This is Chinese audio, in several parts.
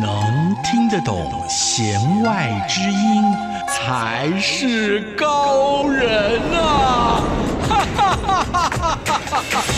能听得懂弦外之音，才是高人呐啊！哈哈哈哈哈哈！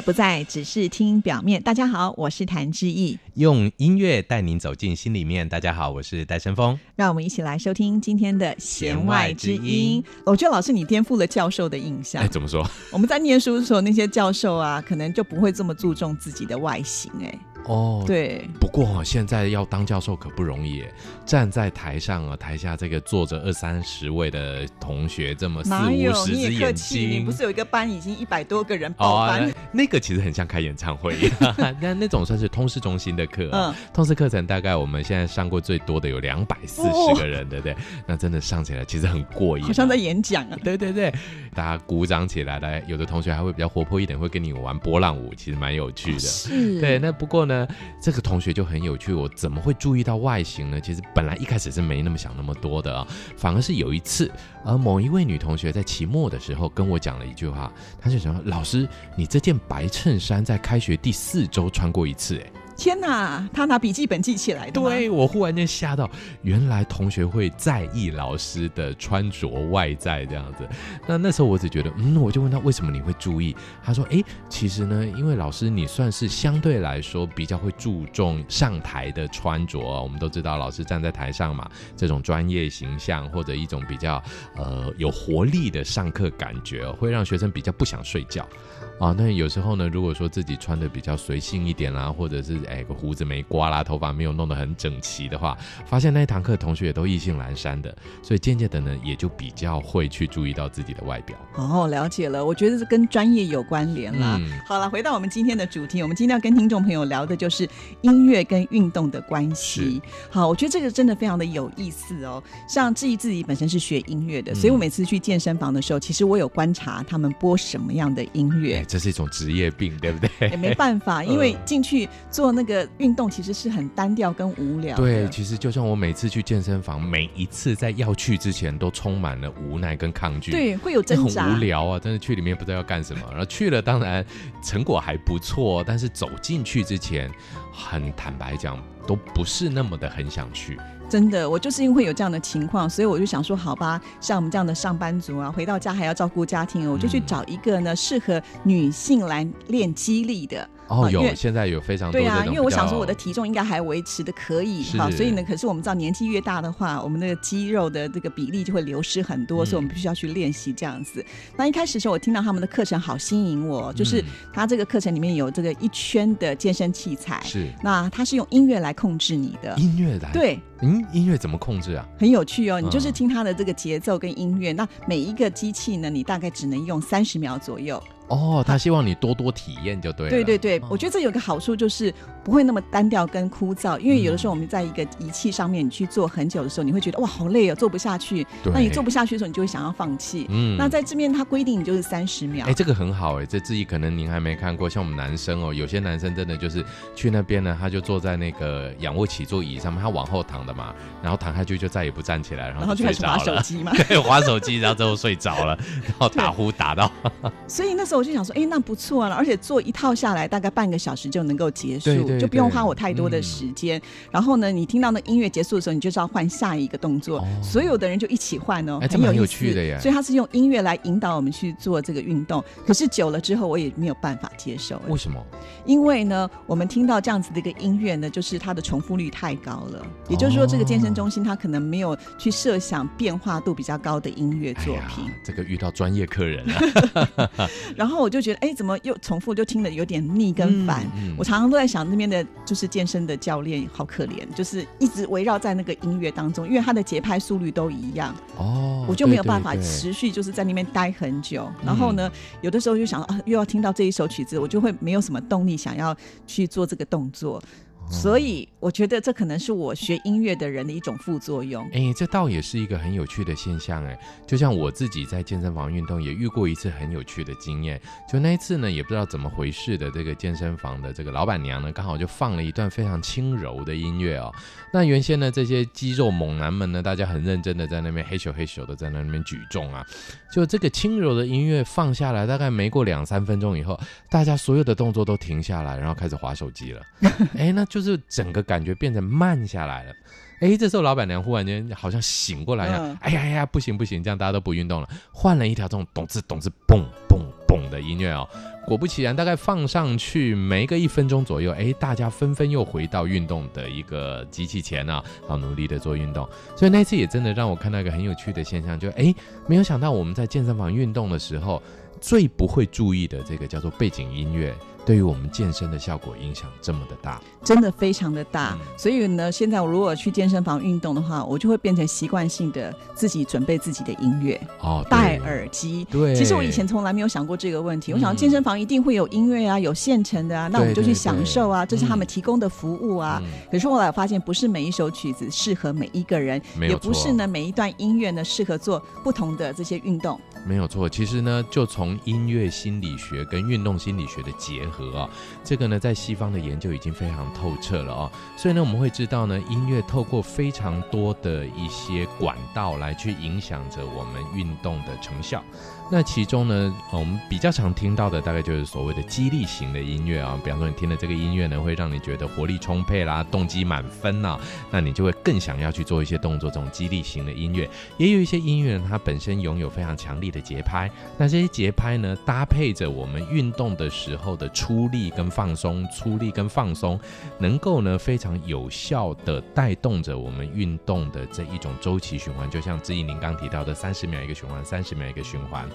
不再只是听表面。大家好，我是谭志毅，用音乐带您走进心里面。大家好，我是戴胜峰，让我们一起来收听今天的弦外之音。我觉得老师你颠覆了教授的印象。哎，怎么说？我们在念书的时候，那些教授啊，可能就不会这么注重自己的外形，哎。哦，对，不过哈，现在要当教授可不容易，站在台上啊，台下这个坐着二三十位的同学，这么四五十只眼睛，你不是有一个班已经一百多个人报？班？哦啊，那个其实很像开演唱会。一样，那那种算是通识中心的课，嗯，通识课程大概我们现在上过最多的有两百四十个人，哦，对不对？那真的上起来其实很过瘾，好像在演讲啊，对对对，大家鼓掌起来来，有的同学还会比较活泼一点，会跟你玩波浪舞，其实蛮有趣的，是，对。那不过呢，这个同学就很有趣，我怎么会注意到外形呢？其实本来一开始是没那么想那么多的啊，反而是有一次，而某一位女同学在期末的时候跟我讲了一句话，她就想说：“老师，你这件白衬衫在开学第四周穿过一次。”哎。天哪，他拿笔记本记起来的。对，我忽然间吓到，原来同学会在意老师的穿着外在这样子。那那时候我只觉得，嗯，我就问他为什么你会注意？他说，哎，其实呢，因为老师你算是相对来说比较会注重上台的穿着。我们都知道，老师站在台上嘛，这种专业形象或者一种比较呃有活力的上课感觉，会让学生比较不想睡觉。啊，那有时候呢，如果说自己穿的比较随性一点啦，或者是哎个胡子没刮啦，头发没有弄得很整齐的话，发现那一堂课同学也都意兴阑珊的，所以渐渐的呢，也就比较会去注意到自己的外表。哦，了解了，我觉得是跟专业有关联啦。嗯、好了，回到我们今天的主题，我们今天要跟听众朋友聊的就是音乐跟运动的关系。好，我觉得这个真的非常的有意思哦。像志毅自己本身是学音乐的，所以我每次去健身房的时候，其实我有观察他们播什么样的音乐。这是一种职业病，对不对？也没办法，因为进去做那个运动，其实是很单调跟无聊。对，其实就像我每次去健身房，每一次在要去之前，都充满了无奈跟抗拒。对，会有挣扎，很无聊啊！真的去里面不知道要干什么，然后去了，当然成果还不错，但是走进去之前，很坦白讲，都不是那么的很想去。真的，我就是因为有这样的情况，所以我就想说，好吧，像我们这样的上班族啊，回到家还要照顾家庭，我就去找一个呢适合女性来练肌力的。哦，有，现在有非常多。对啊，因为我想说我的体重应该还维持的可以哈，所以呢，可是我们知道年纪越大的话，我们那个肌肉的这个比例就会流失很多，嗯、所以我们必须要去练习这样子。那一开始的时候，我听到他们的课程好吸引我，就是他这个课程里面有这个一圈的健身器材，是。那他是用音乐来控制你的。音乐来？对，嗯，音乐怎么控制啊？很有趣哦，你就是听它的这个节奏跟音乐，嗯、那每一个机器呢，你大概只能用三十秒左右。哦，他希望你多多体验就对了。对对对，我觉得这有个好处就是不会那么单调跟枯燥，因为有的时候我们在一个仪器上面你去做很久的时候，你会觉得哇好累哦，做不下去。对。那你做不下去的时候，你就会想要放弃。嗯。那在这边它规定你就是三十秒。哎，这个很好哎，这自己可能您还没看过，像我们男生哦，有些男生真的就是去那边呢，他就坐在那个仰卧起坐椅上面，他往后躺的嘛，然后躺下去就再也不站起来，然后。然后就开始滑手机嘛。对，滑手机，然后最后睡着了，然后打呼打到。所以那时候我就想说，哎，那不。错了，而且做一套下来大概半个小时就能够结束，对对对，就不用花我太多的时间。嗯、然后呢，你听到那音乐结束的时候，你就是要换下一个动作，哦、所有的人就一起换哦，欸、很有趣的耶。所以他是用音乐来引导我们去做这个运动。可是久了之后，我也没有办法接受。为什么？因为呢，我们听到这样子的一个音乐呢，就是它的重复率太高了。也就是说，这个健身中心他可能没有去设想变化度比较高的音乐作品。哎、这个遇到专业客人了。然后我就觉得，哎，怎么又重复就？听得有点腻跟烦，嗯嗯、我常常都在想那边的，就是健身的教练好可怜，就是一直围绕在那个音乐当中，因为他的节拍速率都一样哦，我就没有办法持续就是在那边待很久。对对对，然后呢，嗯、有的时候就想啊，又要听到这一首曲子，我就会没有什么动力想要去做这个动作。所以我觉得这可能是我学音乐的人的一种副作用。哎，这倒也是一个很有趣的现象哎。就像我自己在健身房运动，也遇过一次很有趣的经验。就那一次呢，也不知道怎么回事的，这个健身房的这个老板娘呢，刚好就放了一段非常轻柔的音乐哦。那原先呢，这些肌肉猛男们呢，大家很认真的在那边嘿咻嘿咻的在那边举重啊。就这个轻柔的音乐放下来，大概没过两三分钟以后，大家所有的动作都停下来，然后开始划手机了。哎，那就是整个感觉变成慢下来了。哎，这时候老板娘忽然间好像醒过来一样，哎呀哎呀，不行不行，这样大家都不运动了，换了一条这种咚吱咚吱嘣嘣嘣的音乐哦。果不其然，大概放上去没个一分钟左右，哎，大家纷纷又回到运动的一个机器前啊，好努力的做运动。所以那次也真的让我看到一个很有趣的现象，就哎，没有想到我们在健身房运动的时候，最不会注意的这个叫做背景音乐。对于我们健身的效果影响这么的大，真的非常的大。嗯、所以呢，现在我如果去健身房运动的话，我就会变成习惯性的自己准备自己的音乐哦，戴耳机。对，其实我以前从来没有想过这个问题。嗯、我想健身房一定会有音乐啊，有现成的啊，那我们就去享受啊，对对对，这是他们提供的服务啊。嗯、可是后来我发现，不是每一首曲子适合每一个人，也不是呢每一段音乐呢适合做不同的这些运动。没有错，其实呢，就从音乐心理学跟运动心理学的结合啊，这个呢，在西方的研究已经非常透彻了啊。所以呢，我们会知道呢，音乐透过非常多的一些管道来去影响着我们运动的成效。那其中呢，我们比较常听到的大概就是所谓的激励型的音乐啊，比方说你听的这个音乐呢，会让你觉得活力充沛啦，动机满分呐，那你就会更想要去做一些动作。这种激励型的音乐，也有一些音乐呢，它本身拥有非常强力的节拍，那这些节拍呢，搭配着我们运动的时候的出力跟放松，出力跟放松，能够呢非常有效的带动着我们运动的这一种周期循环，就像志毅您刚提到的三十秒一个循环，三十秒一个循环。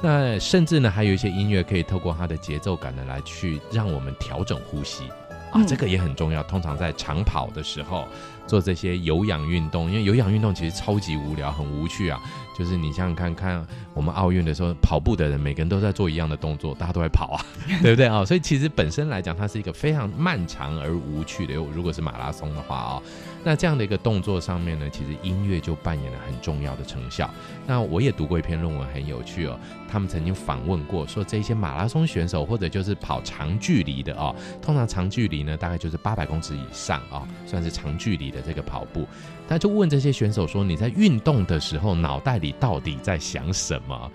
那甚至呢，还有一些音乐可以透过它的节奏感呢，来去让我们调整呼吸。啊，这个也很重要。通常在长跑的时候做这些有氧运动，因为有氧运动其实超级无聊，很无趣啊。就是你想想看看，我们奥运的时候跑步的人，每个人都在做一样的动作，大家都在跑啊，对不对啊？所以其实本身来讲，它是一个非常漫长而无趣的。如果是马拉松的话啊。那这样的一个动作上面呢，其实音乐就扮演了很重要的成效。那我也读过一篇论文，很有趣哦。他们曾经访问过，说这些马拉松选手或者就是跑长距离的哦，通常长距离呢大概就是八百公尺以上啊，算是长距离的这个跑步。他就问这些选手说：“你在运动的时候，脑袋里到底在想什么？”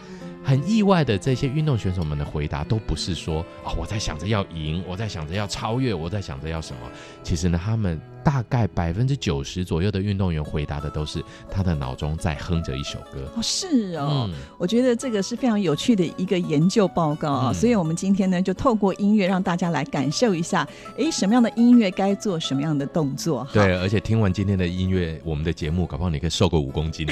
很意外的，这些运动选手们的回答都不是说啊，我在想着要赢，我在想着要超越，我在想着要什么。其实呢，他们大概百分之九十左右的运动员回答的都是他的脑中在哼着一首歌。哦，是哦，嗯、我觉得这个是非常有趣的一个研究报告啊。嗯、所以我们今天呢，就透过音乐让大家来感受一下，哎，什么样的音乐该做什么样的动作。对，而且听完今天的音乐，我们的节目，搞不好你可以瘦个五公斤。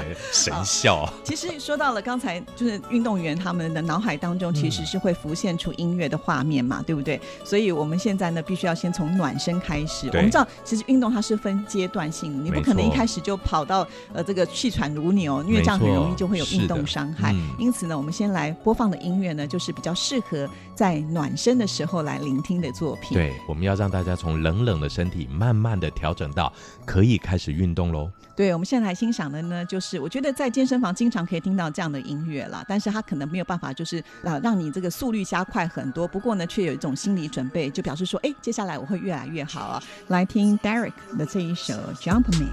对，神效。其实说到了刚才，就是运动员他们的脑海当中其实是会浮现出音乐的画面嘛，嗯、对不对？所以我们现在呢，必须要先从暖身开始。我们知道，其实运动它是分阶段性的，你不可能一开始就跑到呃这个气喘如牛，因为这样很容易就会有运动伤害。嗯、因此呢，我们先来播放的音乐呢，就是比较适合在暖身的时候来聆听的作品。对，我们要让大家从冷冷的身体慢慢的调整到可以开始运动喽。对，我们现在来欣赏的呢，就是是我觉得在健身房经常可以听到这样的音乐啦，但是它可能没有办法，就是啊让你这个速率加快很多。不过呢，却有一种心理准备，就表示说，哎，接下来我会越来越好啊。来听 Derek 的这一首 Jumpman。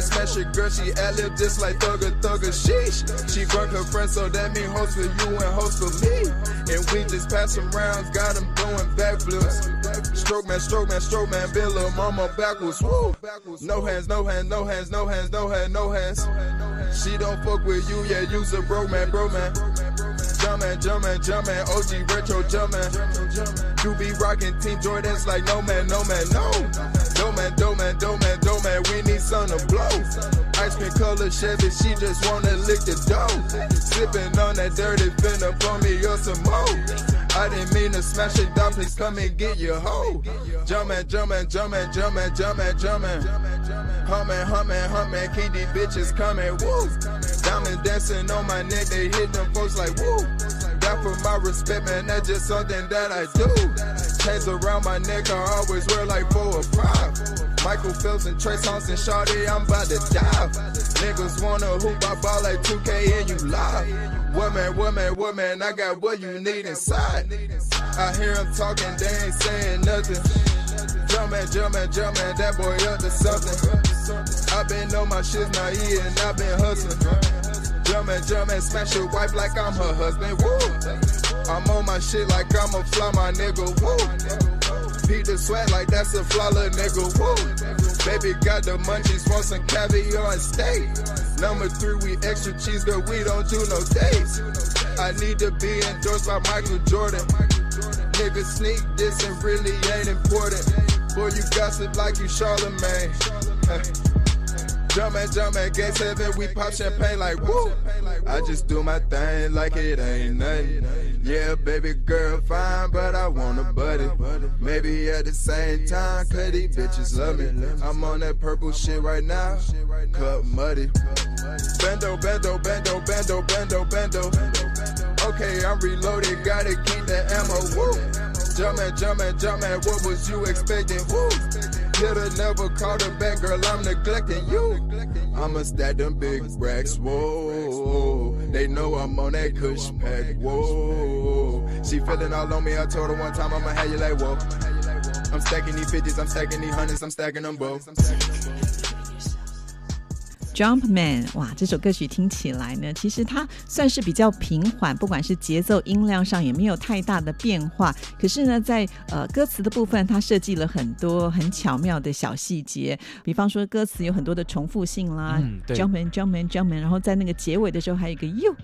Smash your girl, she ad lib just like thugger thugger. Sheesh. She broke her friend, so that mean host for you and host for me. And we just pass some rounds, got them throwing backflips. Stroke man, stroke man, stroke man, little mama backwards. Woo. No hands, no hands, no hands, no hands, no hands, no hands. She don't fuck with you, yeah, you's a bro man, bro man. Jumpin', jumpin', jumpin', OG retro jumpin'. You be rockin' Team Jordans like no man, no man, no. Do man, do man, do man, do man, we need sun to blow. Ice Skin color Chevy, she just wanna lick the dough. Sipping on that dirty finna pour me up some more. I didn't mean to smash it down, please come and get your hoe. Jumpin', jumpin', jumpin', jumpin', jumpin', jumpin'. Hummin', hummin', hummin', keep these bitches comin', woo. Diamond dancing on my neck, they hit them folks like woo. Got for my respect, man, that's just something that I do. Chains around my neck, I always wear like four or five. Michael Phelps and Trey Songz and Shawty, I'm about to die. Niggas wanna hoop, I ball like 2K and you lie. Woman, woman, woman, I got what you need inside. I hear them talking, they ain't saying nothing. Jumpin', jumpin', jumpin', that boy up to something. I been on my shit now, yeah, and I been hustling. Jumpin', jumpin', smash your wife like I'm her husband. Woo! I'm on my shit like I'm a fly, my nigga. Woo! Pete the sweat like that's a little nigga. Woo! Baby got the munchies, want some caviar and steak. Number three, we extra cheese, girl, we don't do no dates. I need to be endorsed by Michael Jordan. Nigga sneak this and really ain't important. Boy, you gossip like you Charlemagne. Jumpin', jumpin', game seven, we pop champagne like woo. I just do my thing like it ain't nothing. Yeah, baby girl, fine, but I want a buddy. Maybe at the same time, cause these bitches love me. I'm on that purple shit right now, cut muddy. Bendo, bendo, bendo, bendo, bendo, bendo. Okay, I'm reloaded, gotta keep the ammo. Woo! Jumpin', jumpin', jumpin', what was you expecting? Woo! Coulda never called her back, girl. I'm neglecting you. I'ma stack them big racks, whoa. They know I'm on that cush pack, whoa. She feeling all on me. I told her one time I'ma have you like, whoa. I'm stacking these 50s, I'm stacking these hundreds, I'm stacking them both. Jumpman，哇，这首歌曲听起来呢，其实它算是比较平缓，不管是节奏、音量上也没有太大的变化。可是呢，在呃歌词的部分，它设计了很多很巧妙的小细节，比方说歌词有很多的重复性啦，Jumpman，Jumpman，Jumpman，然后在那个结尾的时候还有一个 You。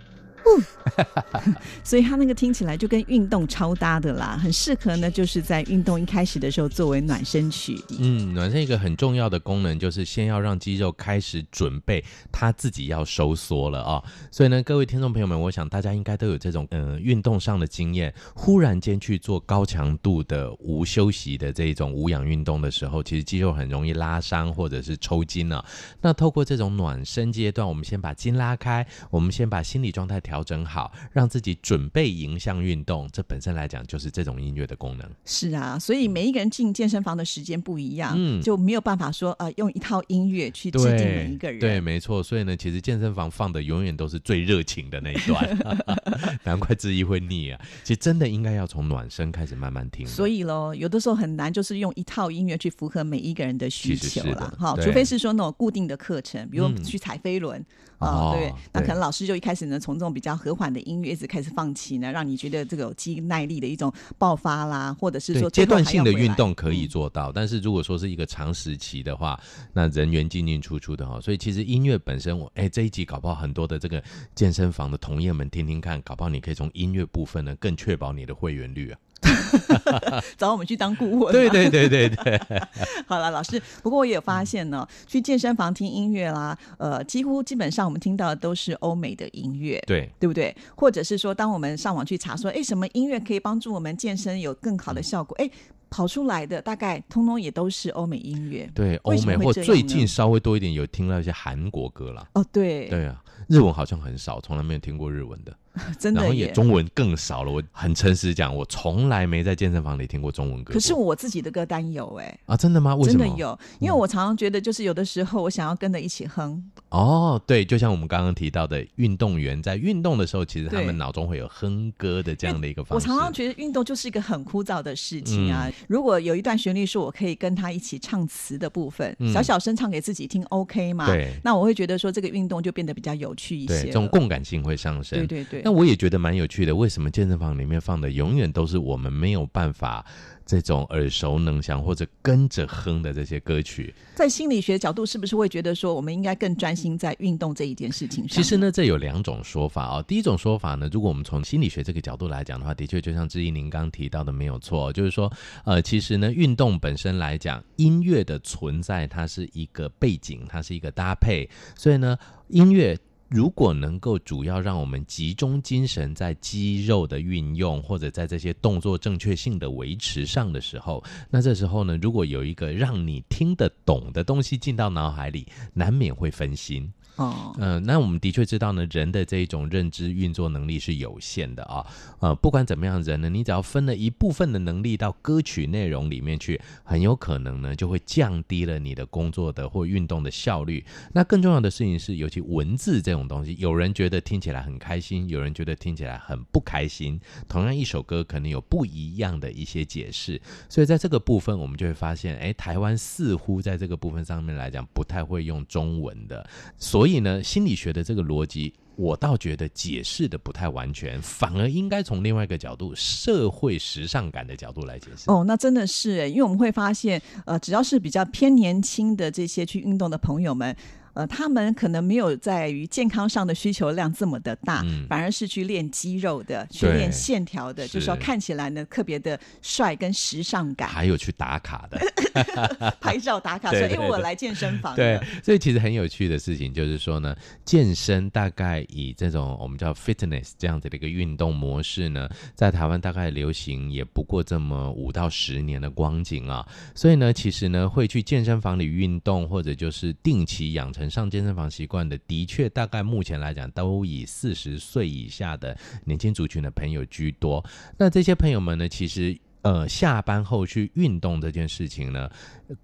所以他那个听起来就跟运动超搭的啦，很适合呢，就是在运动一开始的时候作为暖身曲。嗯，暖身一个很重要的功能就是先要让肌肉开始准备，他自己要收缩了啊、所以呢，各位听众朋友们，我想大家应该都有这种嗯、呃、运动上的经验，忽然间去做高强度的无休息的这一种无氧运动的时候，其实肌肉很容易拉伤或者是抽筋了、啊。那透过这种暖身阶段，我们先把筋拉开，我们先把心理状态调。调整好，让自己准备迎向运动，这本身来讲就是这种音乐的功能。是啊，所以每一个人进健身房的时间不一样，嗯，就没有办法说呃用一套音乐去制定每一个人。对，没错。所以呢，其实健身房放的永远都是最热情的那一段，难怪之一会腻啊。其实真的应该要从暖身开始慢慢听。所以喽，有的时候很难，就是用一套音乐去符合每一个人的需求了。好，除非是说那种固定的课程，比如去踩飞轮。嗯哦，对，那可能老师就一开始呢，从这种比较和缓的音乐一直开始放起呢，让你觉得这个有肌耐力的一种爆发啦，或者是说阶段性的运动可以做到，嗯，但是如果说是一个长时期的话，那人员进进出出的哈，所以其实音乐本身我，我哎这一集搞不好很多的这个健身房的同业们听听看，搞不好你可以从音乐部分呢更确保你的会员率啊。找我们去当顾问。对对对对对。好了，老师，不过我也有发现呢，去健身房听音乐啦，呃，几乎基本上我们听到的都是欧美的音乐，对对不对？或者是说，当我们上网去查说，哎，什么音乐可以帮助我们健身有更好的效果？哎，跑出来的大概通通也都是欧美音乐。对，欧美或最近稍微多一点有听到一些韩国歌了。哦，对。对啊，日文好像很少，从来没有听过日文的。真的，然后也中文更少了。我很诚实讲，我从来没在健身房里听过中文歌。可是我自己的歌单有哎、欸、啊，真的吗？为什么？真的有，因为我常常觉得，就是有的时候我想要跟着一起哼。哦，对，就像我们刚刚提到的，运动员在运动的时候，其实他们脑中会有哼歌的这样的一个方式。我常常觉得运动就是一个很枯燥的事情啊。嗯、如果有一段旋律是我可以跟他一起唱词的部分，嗯、小小声唱给自己听，OK 吗？对，那我会觉得说这个运动就变得比较有趣一些。对，这种共感性会上升。对对对。那我也觉得蛮有趣的，为什么健身房里面放的永远都是我们没有办法这种耳熟能详或者跟着哼的这些歌曲？在心理学角度，是不是会觉得说我们应该更专心在运动这一件事情上？其实呢，这有两种说法哦。第一种说法呢，如果我们从心理学这个角度来讲的话，的确就像志毅您刚提到的没有错，就是说，呃，其实呢，运动本身来讲，音乐的存在它是一个背景，它是一个搭配，所以呢，音乐。如果能够主要让我们集中精神在肌肉的运用，或者在这些动作正确性的维持上的时候，那这时候呢，如果有一个让你听得懂的东西进到脑海里，难免会分心。哦，嗯、那我们的确知道呢，人的这一种认知运作能力是有限的啊。呃，不管怎么样，人呢，你只要分了一部分的能力到歌曲内容里面去，很有可能呢，就会降低了你的工作的或运动的效率。那更重要的事情是，尤其文字这种东西，有人觉得听起来很开心，有人觉得听起来很不开心。同样一首歌，可能有不一样的一些解释。所以在这个部分，我们就会发现，哎，台湾似乎在这个部分上面来讲，不太会用中文的。所所以呢，心理学的这个逻辑，我倒觉得解释的不太完全，反而应该从另外一个角度，社会时尚感的角度来解释。哦，那真的是，因为我们会发现，呃，只要是比较偏年轻的这些去运动的朋友们。呃，他们可能没有在于健康上的需求量这么的大，嗯、反而是去练肌肉的，去练线条的，就是要看起来呢特别的帅跟时尚感，还有去打卡的，拍照打卡，说因为我来健身房。对，所以其实很有趣的事情就是说呢，健身大概以这种我们叫 fitness 这样子的一个运动模式呢，在台湾大概流行也不过这么五到十年的光景啊，所以呢，其实呢会去健身房里运动或者就是定期养成。上健身房习惯的，的确大概目前来讲，都以四十岁以下的年轻族群的朋友居多。那这些朋友们呢，其实呃，下班后去运动这件事情呢，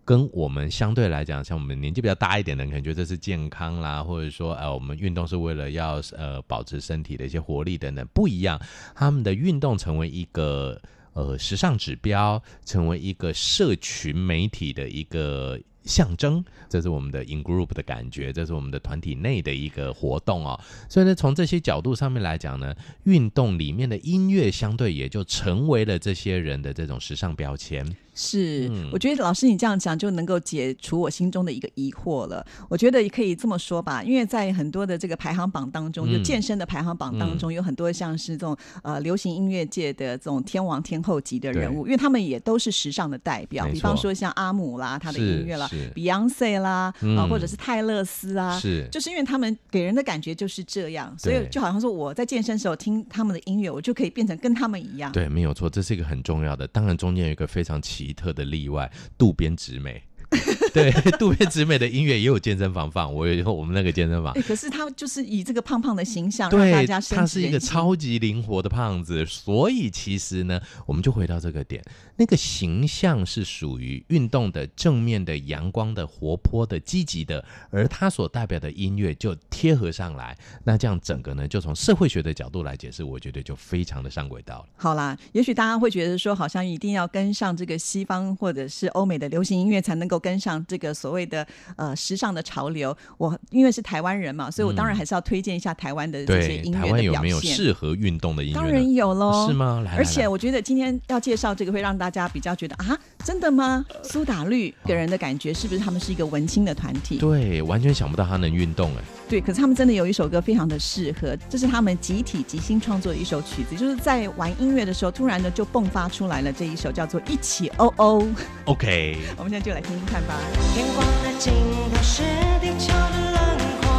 跟我们相对来讲，像我们年纪比较大一点的人，可能觉得这是健康啦，或者说呃，我们运动是为了要呃保持身体的一些活力等等，不一样。他们的运动成为一个呃时尚指标，成为一个社群媒体的一个。象征，这是我们的 in group 的感觉，这是我们的团体内的一个活动哦。所以呢，从这些角度上面来讲呢，运动里面的音乐相对也就成为了这些人的这种时尚标签。是，我觉得老师你这样讲就能够解除我心中的一个疑惑了。我觉得也可以这么说吧，因为在很多的这个排行榜当中，就健身的排行榜当中，有很多像是这种呃流行音乐界的这种天王天后级的人物，因为他们也都是时尚的代表。比方说像阿姆啦，他的音乐啦，Beyonce 啦，啊，或者是泰勒斯啊，是，就是因为他们给人的感觉就是这样，所以就好像说我在健身时候听他们的音乐，我就可以变成跟他们一样。对，没有错，这是一个很重要的。当然中间有一个非常奇。奇特的例外，渡边直美。对，渡边直美的音乐也有健身房放，我有我们那个健身房。可是他就是以这个胖胖的形象让大家，他是一个超级灵活的胖子，所以其实呢，我们就回到这个点，那个形象是属于运动的正面的、阳光的、活泼的、积极的，而他所代表的音乐就贴合上来。那这样整个呢，就从社会学的角度来解释，我觉得就非常的上轨道了。好啦，也许大家会觉得说，好像一定要跟上这个西方或者是欧美的流行音乐才能够跟上这个所谓的呃时尚的潮流，我因为是台湾人嘛，所以我当然还是要推荐一下台湾的这些音乐的表现。台湾有没有适合运动的音乐？当然有喽，是吗？来来来，而且我觉得今天要介绍这个，会让大家比较觉得啊，真的吗？苏打绿给人的感觉是不是他们是一个文青的团体？对，完全想不到他能运动哎。对，可是他们真的有一首歌非常的适合，这是他们集体即兴创作的一首曲子，就是在玩音乐的时候，突然呢就迸发出来了这一首叫做《一起哦哦》。OK，我们现在就来听听看吧。天光的尽头是地球的轮廓，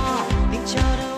地球的。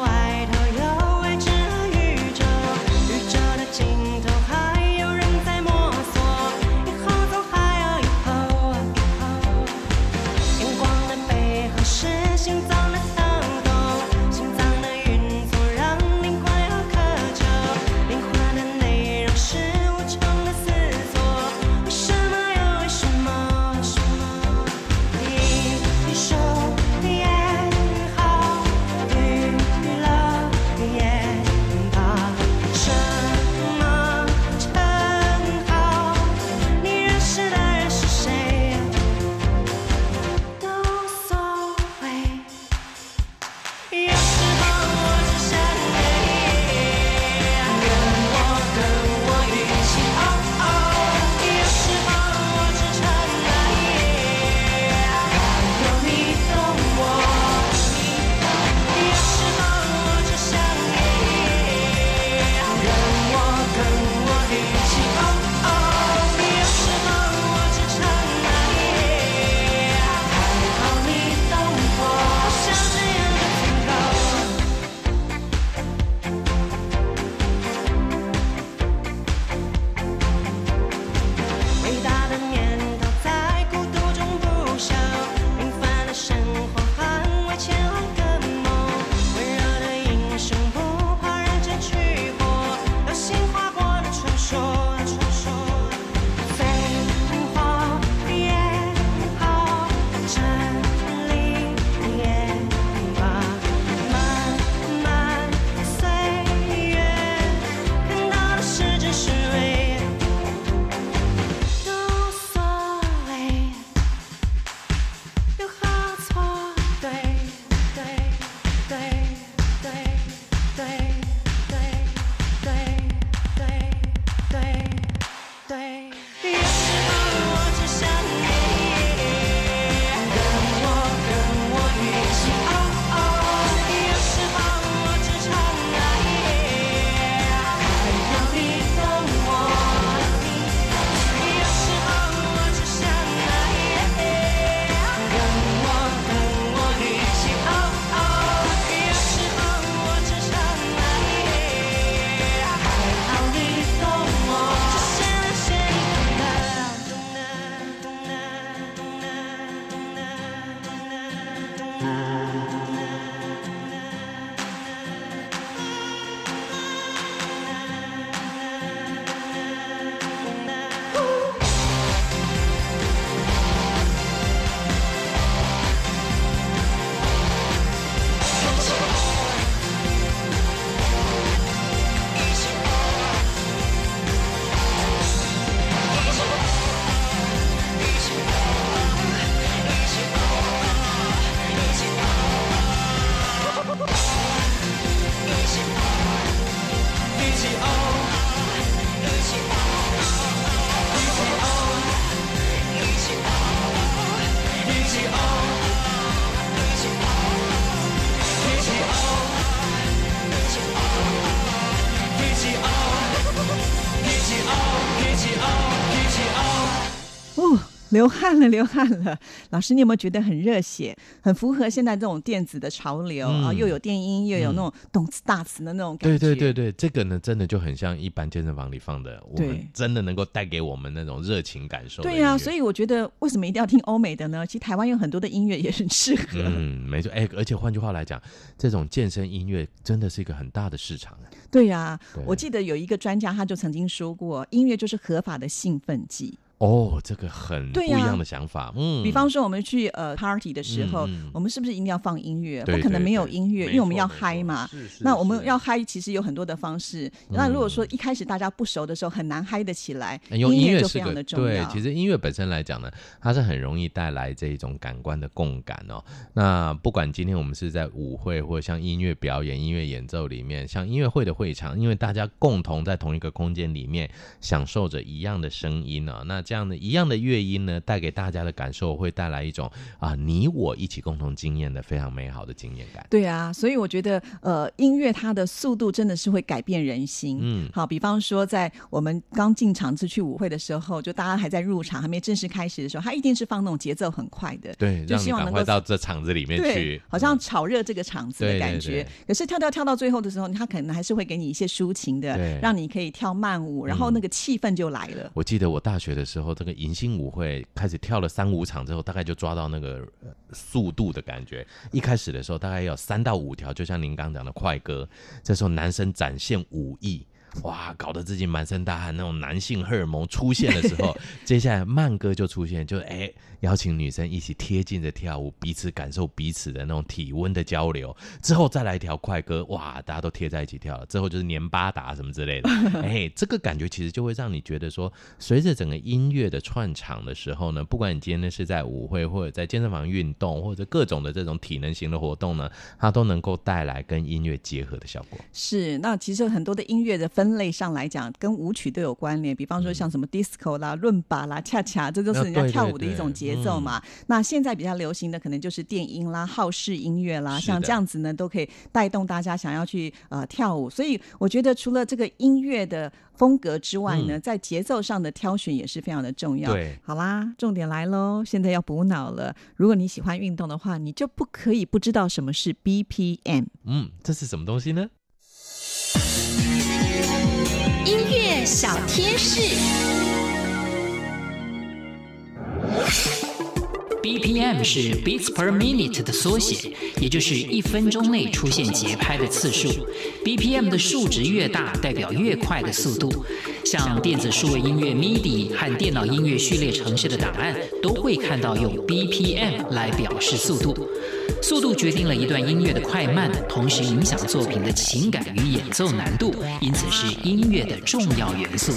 流汗了，流汗了。老师，你有没有觉得很热血，很符合现在这种电子的潮流啊、嗯？又有电音，又有那种动词大词的那种感觉。对对对对，这个呢，真的就很像一般健身房里放的，我们真的能够带给我们那种热情感受。对呀、啊，所以我觉得为什么一定要听欧美的呢？其实台湾有很多的音乐也很适合。嗯，没错。哎，而且换句话来讲，这种健身音乐真的是一个很大的市场。对呀、啊，我记得有一个专家他就曾经说过，音乐就是合法的兴奋剂。哦，这个很不一样的想法。啊、嗯，比方说我们去呃 party 的时候、嗯，我们是不是一定要放音乐？不可能没有音乐，因为我们要嗨嘛。那我们要嗨，其实有很多的方式。嗯、那如果说一开始大家不熟的时候，很难嗨得起来。用音乐就非常的重要。对，其实音乐本身来讲呢，它是很容易带来这一种感官的共感哦。那不管今天我们是在舞会，或者像音乐表演、音乐演奏里面，像音乐会的会场，因为大家共同在同一个空间里面享受着一样的声音呢、哦，那这样的一样的乐。音呢，带给大家的感受会带来一种啊，你我一起共同经验的非常美好的经验感。对啊，所以我觉得呃，音乐它的速度真的是会改变人心。嗯，好，比方说在我们刚进场子去舞会的时候，就大家还在入场，还没正式开始的时候，它一定是放那种节奏很快的，对，就希望能够到这场子里面去，好像炒热这个场子的感觉。对对对，可是跳跳跳到最后的时候，他可能还是会给你一些抒情的，让你可以跳慢舞，然后那个气氛就来了。我记得我大学的时候，这个迎新舞会开始跳了三五场之后，大概就抓到那个速度的感觉。一开始的时候，大概有三到五条，就像您刚讲的快歌。这时候男生展现武艺。哇，搞得自己满身大汗，那种男性荷尔蒙出现的时候，接下来慢歌就出现，就哎邀请女生一起贴近着跳舞，彼此感受彼此的那种体温的交流。之后再来一条快歌，哇，大家都贴在一起跳了。之后就是年巴达什么之类的，哎，这个感觉其实就会让你觉得说，随着整个音乐的串场的时候呢，不管你今天呢是在舞会或者在健身房运动，或者各种的这种体能型的活动呢，它都能够带来跟音乐结合的效果。是，那其实很多的音乐的分类上来讲，跟舞曲都有关联。比方说，像什么 disco 啦、伦巴啦、恰恰，这都是人家跳舞的一种节奏嘛。那现在比较流行的，可能就是电音啦、好式音乐啦，像这样子呢，都可以带动大家想要去呃跳舞。所以我觉得，除了这个音乐的风格之外呢，在节奏上的挑选也是非常的重要。对，好啦，重点来喽，现在要补脑了。如果你喜欢运动的话，你就不可以不知道什么是 BPM。嗯，这是什么东西呢？音乐小贴士，BPM 是 Beats per Minute 的缩写，也就是一分钟内出现节拍的次数。BPM 的数值越大，代表越快的速度。像电子数位音乐 MIDI 和电脑音乐序列程式的档案，都会看到用 BPM 来表示速度。速度决定了一段音乐的快慢，同时影响作品的情感与演奏难度，因此是音乐的重要元素。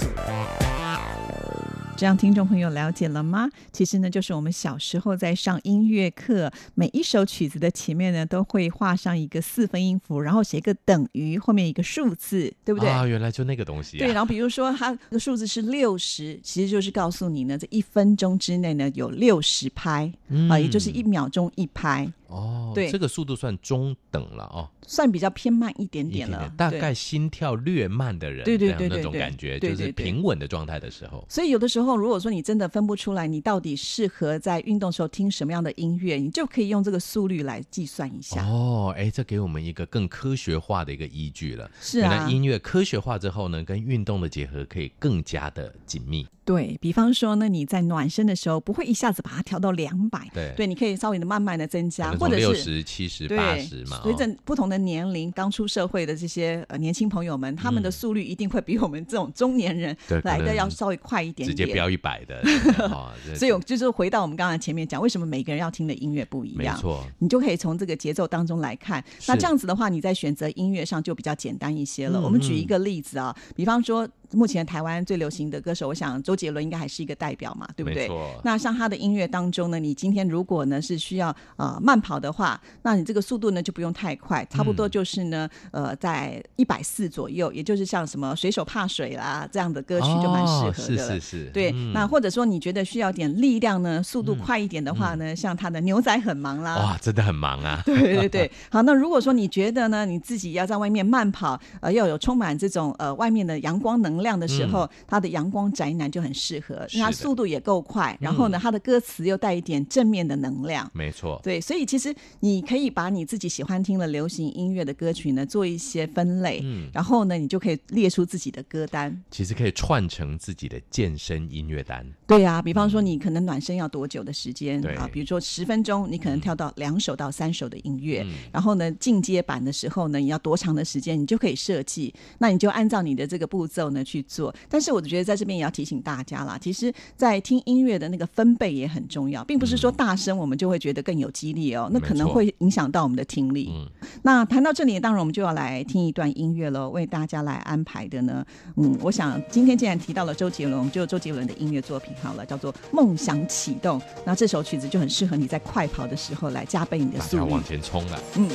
这样，听众朋友了解了吗？其实呢，就是我们小时候在上音乐课，每一首曲子的前面呢，都会画上一个四分音符，然后写一个等于，后面一个数字，对不对？啊，原来就那个东西啊。对，然后比如说它的数字是六十，其实就是告诉你呢，这一分钟之内呢有六十拍，嗯，啊，也就是一秒钟一拍。哦，对，这个速度算中等了哦，算比较偏慢一点点了，大概心跳略慢的人，对对对，那种感觉，就是平稳的状态的时候。所以有的时候，如果说你真的分不出来，你到底适合在运动时候听什么样的音乐，你就可以用这个速率来计算一下。哦，哎，这给我们一个更科学化的一个依据了。是啊，那音乐科学化之后呢，跟运动的结合可以更加的紧密。对，比方说呢，你在暖身的时候不会一下子把它调到两百，对，对，你可以稍微的慢慢的增加，或者是十、七十、八十嘛。随着不同的年龄，刚出社会的这些呃年轻朋友们，他们的速率一定会比我们这种中年人来的要稍微快一点点，直接飙一百的。所以，我就是回到我们刚才前面讲，为什么每个人要听的音乐不一样？没错，你就可以从这个节奏当中来看。那这样子的话，你在选择音乐上就比较简单一些了。我们举一个例子啊，比方说。目前台湾最流行的歌手，我想周杰伦应该还是一个代表嘛，对不对？那像他的音乐当中呢，你今天如果呢是需要呃慢跑的话，那你这个速度呢就不用太快，差不多就是呢、嗯、呃在一百四左右，也就是像什么水手怕水啦这样的歌曲就蛮适合的。哦、是是是。对、嗯，那或者说你觉得需要点力量呢，速度快一点的话呢，嗯、像他的牛仔很忙啦。哇，真的很忙啊。对对对。好，那如果说你觉得呢，你自己要在外面慢跑，呃，要有充满这种呃外面的阳光能量的时候。嗯他的阳光宅男就很适合，因为他速度也够快，然后呢，他的歌词又带一点正面的能量。没错，对，所以其实你可以把你自己喜欢听的流行音乐的歌曲呢做一些分类，嗯，然后呢，你就可以列出自己的歌单。其实可以串成自己的健身音乐单。对呀、啊，比方说你可能暖身要多久的时间、嗯、啊？比如说十分钟，你可能跳到两首到三首的音乐，嗯、然后呢，进阶版的时候呢，你要多长的时间，你就可以设计。那你就按照你的这个步骤呢去做，但是。我觉得在这边也要提醒大家啦，其实，在听音乐的那个分贝也很重要，并不是说大声我们就会觉得更有激励哦，那可能会影响到我们的听力。嗯、那谈到这里，当然我们就要来听一段音乐喽，为大家来安排的呢，嗯，我想今天既然提到了周杰伦，我们就周杰伦的音乐作品好了，叫做《梦想启动》。那这首曲子就很适合你在快跑的时候来加倍你的速度，往前冲了。嗯。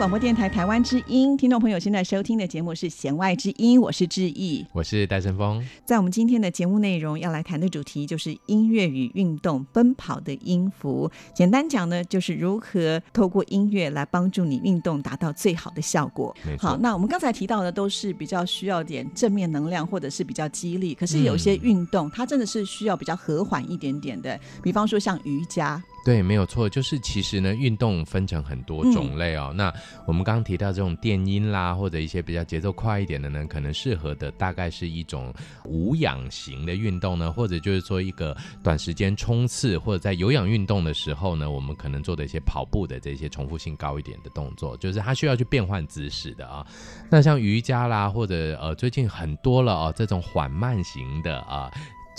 广播电台台湾之音，听众朋友现在收听的节目是《弦外之音》，我是志毅，我是戴胜峰。在我们今天的节目内容要来谈的主题就是音乐与运动，奔跑的音符。简单讲呢，就是如何透过音乐来帮助你运动，达到最好的效果。好，那我们刚才提到的都是比较需要点正面能量，或者是比较激励。可是有些运动，嗯，它真的是需要比较和缓一点点的，比方说像瑜伽。对，没有错，就是其实呢，运动分成很多种类哦。嗯、那我们刚刚提到这种电音啦，或者一些比较节奏快一点的呢，可能适合的大概是一种无氧型的运动呢，或者就是说一个短时间冲刺，或者在有氧运动的时候呢，我们可能做的一些跑步的这些重复性高一点的动作，就是它需要去变换姿势的啊。那像瑜伽啦，或者呃最近很多了哦，这种缓慢型的啊。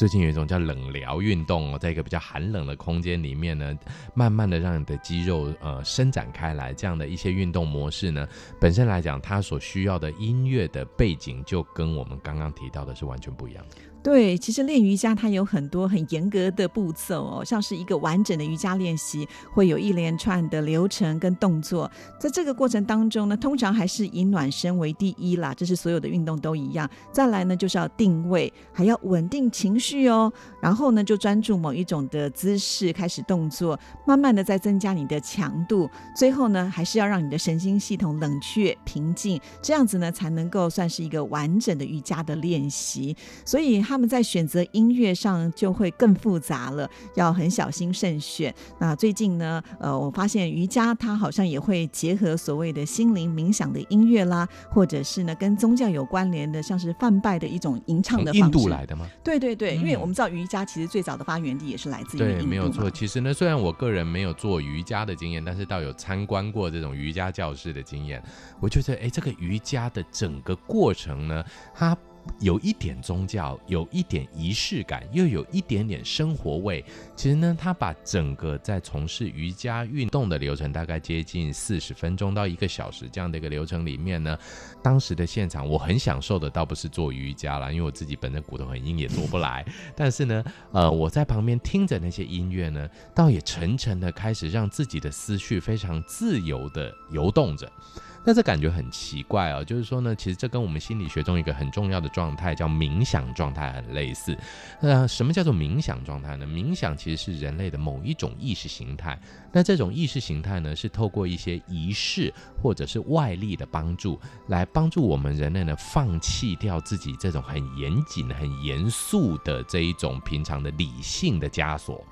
最近有一种叫冷疗运动哦，在一个比较寒冷的空间里面呢，慢慢的让你的肌肉呃伸展开来，这样的一些运动模式呢，本身来讲，它所需要的音乐的背景就跟我们刚刚提到的是完全不一样的。对，其实练瑜伽它有很多很严格的步骤哦，像是一个完整的瑜伽练习，会有一连串的流程跟动作。在这个过程当中呢，通常还是以暖身为第一啦，这是所有的运动都一样。再来呢，就是要定位，还要稳定情绪哦。然后呢，就专注某一种的姿势开始动作，慢慢的再增加你的强度。最后呢，还是要让你的神经系统冷却平静，这样子呢，才能够算是一个完整的瑜伽的练习。所以。他们在选择音乐上就会更复杂了，要很小心慎选。那最近呢，呃，我发现瑜伽它好像也会结合所谓的心灵冥想的音乐啦，或者是呢跟宗教有关联的，像是梵拜的一种吟唱的方式。印度来的吗？对对对，嗯、因为我们知道瑜伽其实最早的发源地也是来自于。对，没有错。其实呢，虽然我个人没有做瑜伽的经验，但是倒有参观过这种瑜伽教室的经验。我觉得，哎，这个瑜伽的整个过程呢，它。有一点宗教，有一点仪式感，又有一点点生活味。其实呢，他把整个在从事瑜伽运动的流程，大概接近四十分钟到一个小时这样的一个流程里面呢，当时的现场我很享受的，倒不是做瑜伽啦，因为我自己本身骨头很硬，也做不来。但是呢，呃，我在旁边听着那些音乐呢，倒也沉沉的开始让自己的思绪非常自由的游动着。那这感觉很奇怪啊、就是说呢，其实这跟我们心理学中一个很重要的状态叫冥想状态很类似。那什么叫做冥想状态呢？冥想其实是人类的某一种意识形态。那这种意识形态呢，是透过一些仪式或者是外力的帮助，来帮助我们人类呢，放弃掉自己这种很严谨、很严肃的这一种平常的理性的枷锁。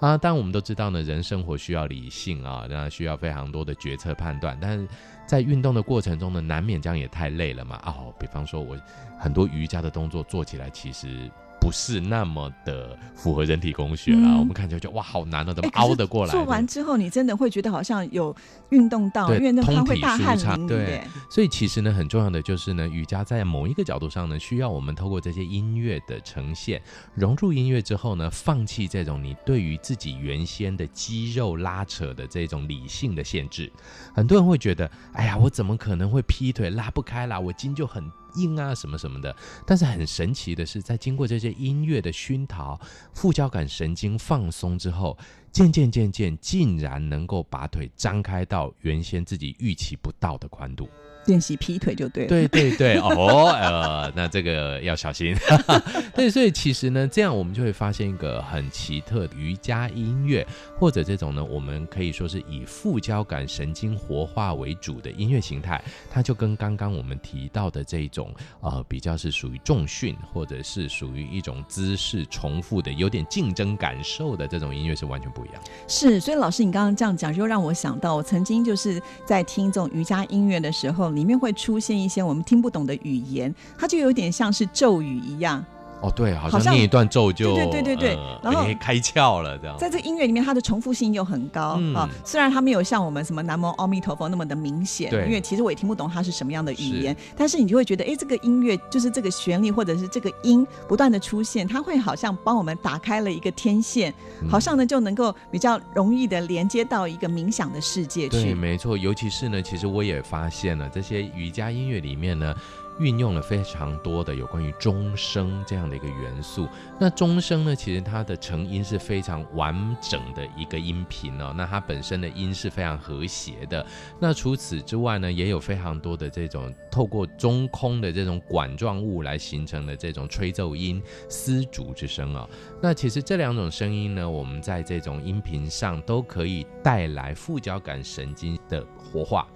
啊，当然我们都知道呢，人生活需要理性啊，那需要非常多的决策判断，但是在运动的过程中呢，难免这样也太累了嘛。哦，比方说我很多瑜伽的动作做起来，其实。不是那么的符合人体工学了，嗯、我们看起来就哇，好难哦，怎么凹得过来？做完之后，你真的会觉得好像有运动到，因为那它会大汗淋漓。对，所以其实呢，很重要的就是呢，瑜伽在某一个角度上呢，需要我们透过这些音乐的呈现，融入音乐之后呢，放弃这种你对于自己原先的肌肉拉扯的这种理性的限制。很多人会觉得，哎呀，我怎么可能会劈腿拉不开啦？我筋就很。硬啊，什么什么的，但是很神奇的是，在经过这些音乐的熏陶，副交感神经放松之后，渐渐渐渐，竟然能够把腿张开到原先自己预期不到的宽度。练习劈腿就对了。对对对，哦，呃，那这个要小心。对，所以其实呢，这样我们就会发现一个很奇特的瑜伽音乐，或者这种呢，我们可以说是以副交感神经活化为主的音乐形态，它就跟刚刚我们提到的这种呃，比较是属于重训，或者是属于一种姿势重复的、有点竞争感受的这种音乐是完全不一样。是，所以老师你刚刚这样讲，就让我想到，我曾经就是在听这种瑜伽音乐的时候。里面会出现一些我们听不懂的语言，它就有点像是咒语一样。哦，对，好像念一段咒就对对对对对，呃、然后开窍了这样。在这个音乐里面，它的重复性又很高啊、嗯啊。虽然它没有像我们什么南无阿弥陀佛那么的明显，对因为其实我也听不懂它是什么样的语言，是但是你就会觉得，哎，这个音乐就是这个旋律或者是这个音不断的出现，它会好像帮我们打开了一个天线，嗯、好像呢就能够比较容易的连接到一个冥想的世界去。对，没错，尤其是呢，其实我也发现了这些瑜伽音乐里面呢。运用了非常多的有关于钟声这样的一个元素。那钟声呢，其实它的成音是非常完整的一个音频哦。那它本身的音是非常和谐的。那除此之外呢，也有非常多的这种透过中空的这种管状物来形成的这种吹奏音、丝竹之声哦。那其实这两种声音呢，我们在这种音频上都可以带来副交感神经的活化。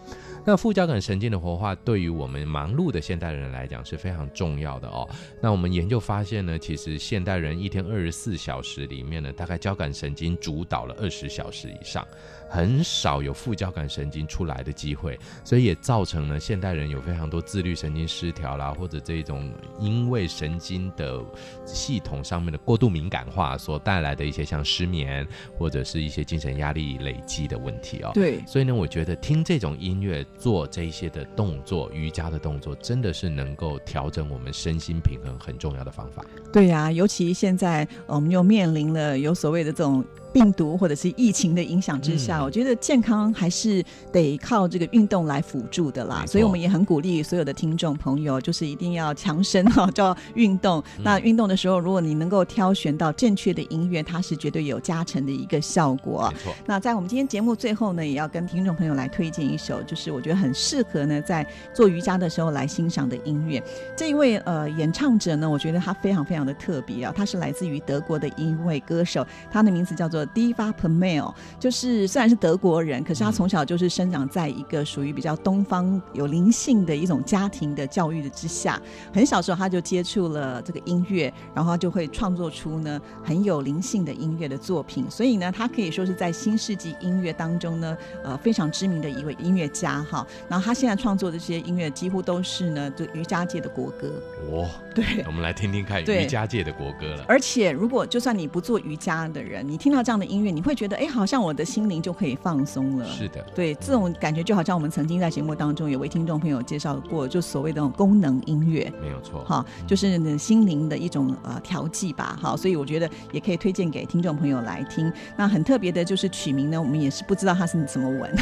那副交感神经的活化对于我们忙碌的现代人来讲是非常重要的哦。那我们研究发现呢，其实现代人一天二十四小时里面呢，大概交感神经主导了二十小时以上。很少有副交感神经出来的机会，所以也造成了现代人有非常多自律神经失调啦，或者这种因为神经的系统上面的过度敏感化所带来的一些像失眠或者是一些精神压力累积的问题哦。对，所以呢，我觉得听这种音乐做这一些的动作，瑜伽的动作，真的是能够调整我们身心平衡很重要的方法。对呀、啊，尤其现在我们又面临了有所谓的这种。病毒或者是疫情的影响之下，嗯，我觉得健康还是得靠这个运动来辅助的啦。所以我们也很鼓励所有的听众朋友，就是一定要强身哈，就要运动。嗯、那运动的时候，如果你能够挑选到正确的音乐，它是绝对有加成的一个效果。那在我们今天节目最后呢，也要跟听众朋友来推荐一首，就是我觉得很适合呢在做瑜伽的时候来欣赏的音乐。这一位呃演唱者呢，我觉得他非常非常的特别啊，他是来自于德国的一位歌手，他的名字叫做。Diva Permail 就是虽然是德国人，可是他从小就是生长在一个属于比较东方有灵性的一种家庭的教育的之下。很小时候他就接触了这个音乐，然后他就会创作出呢很有灵性的音乐的作品。所以呢，他可以说是在新世纪音乐当中呢，呃，非常知名的一位音乐家哈。然后他现在创作的这些音乐几乎都是呢，就瑜伽界的国歌。哇、哦，对，我们来听听看瑜伽界的国歌了。而且，如果就算你不做瑜伽的人，你听到这样的音乐，你会觉得，哎，好像我的心灵就可以放松了。是的，对，这种感觉就好像我们曾经在节目当中有位听众朋友介绍过，就所谓的那种功能音乐，没有错，哈，就是心灵的一种呃调剂吧，哈，所以我觉得也可以推荐给听众朋友来听。那很特别的就是曲名呢，我们也是不知道它是什么文，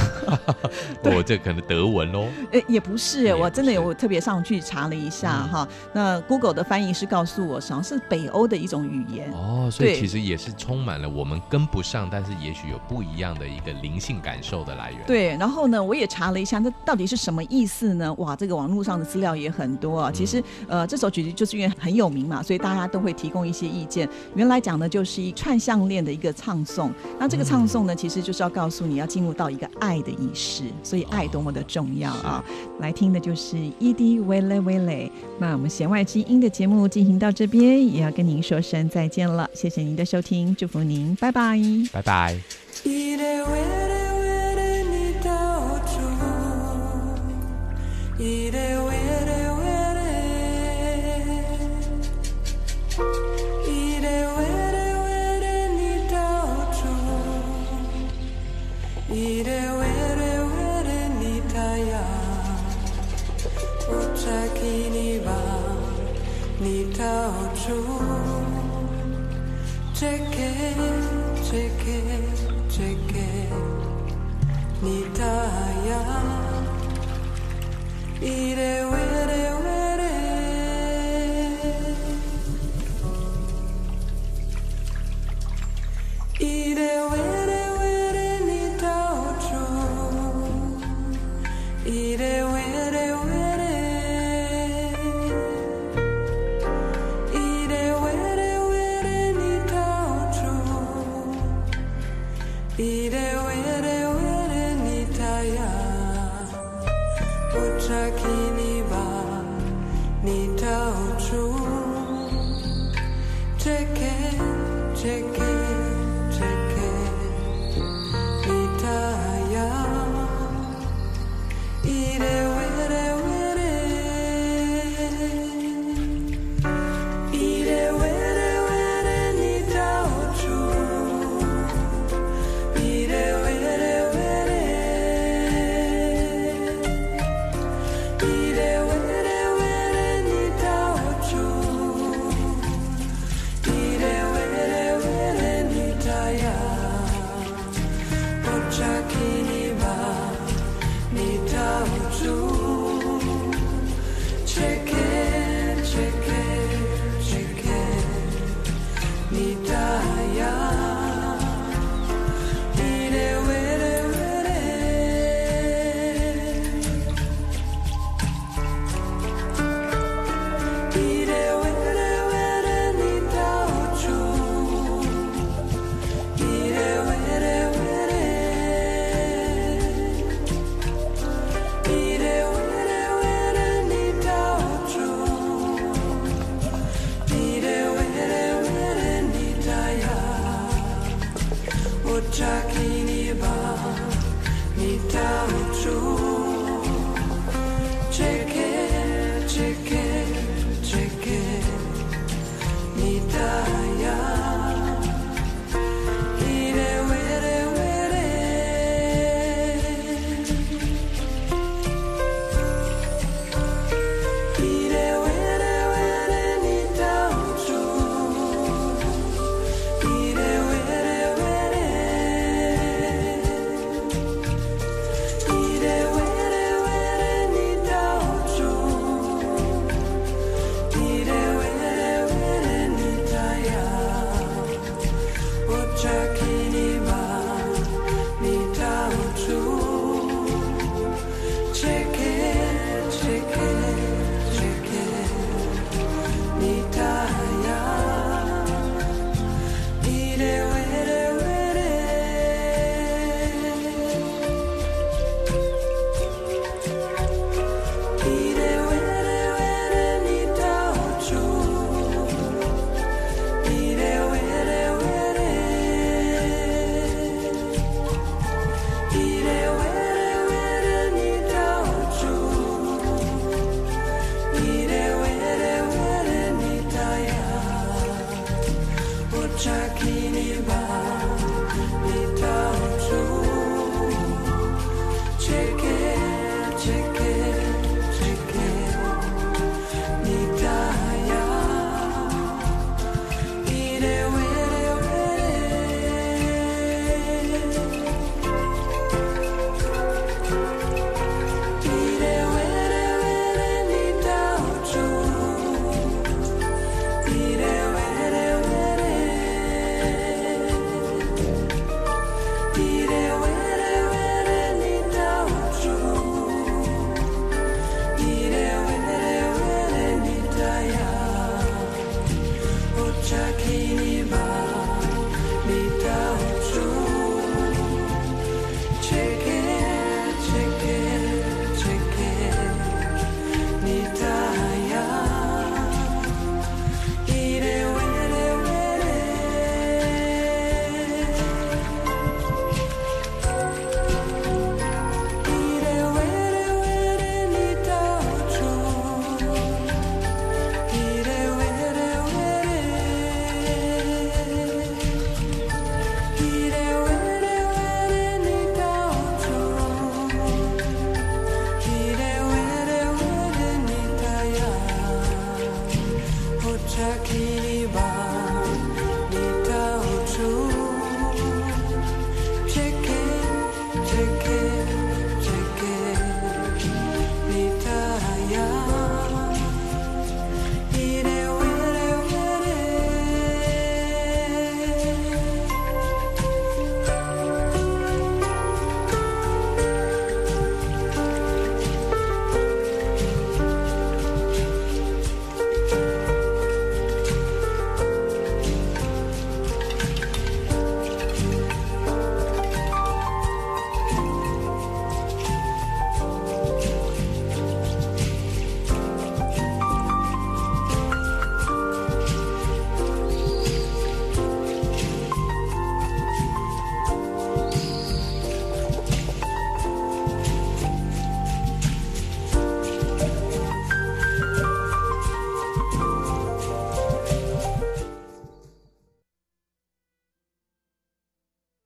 我这可能德文喽？哎，也不是，我真的有特别上去查了一下哈、嗯。那 Google 的翻译是告诉我，好像是北欧的一种语言。哦，所以其实也是充满了我们跟不上，但是。也许有不一样的一个灵性感受的来源。对，然后呢，我也查了一下，这到底是什么意思呢？哇，这个网络上的资料也很多啊。其实，呃，这首曲子就是因为很有名嘛，所以大家都会提供一些意见。原来讲的就是一串项链的一个唱诵。那这个唱诵呢，其实就是要告诉你要进入到一个爱的仪式，所以爱多么的重要啊！来听的就是伊迪维勒维勒。那我们弦外之音的节目进行到这边，也要跟您说声再见了。谢谢您的收听，祝福您，拜拜，拜，拜拜。Check. ceker ceker nitaya ire.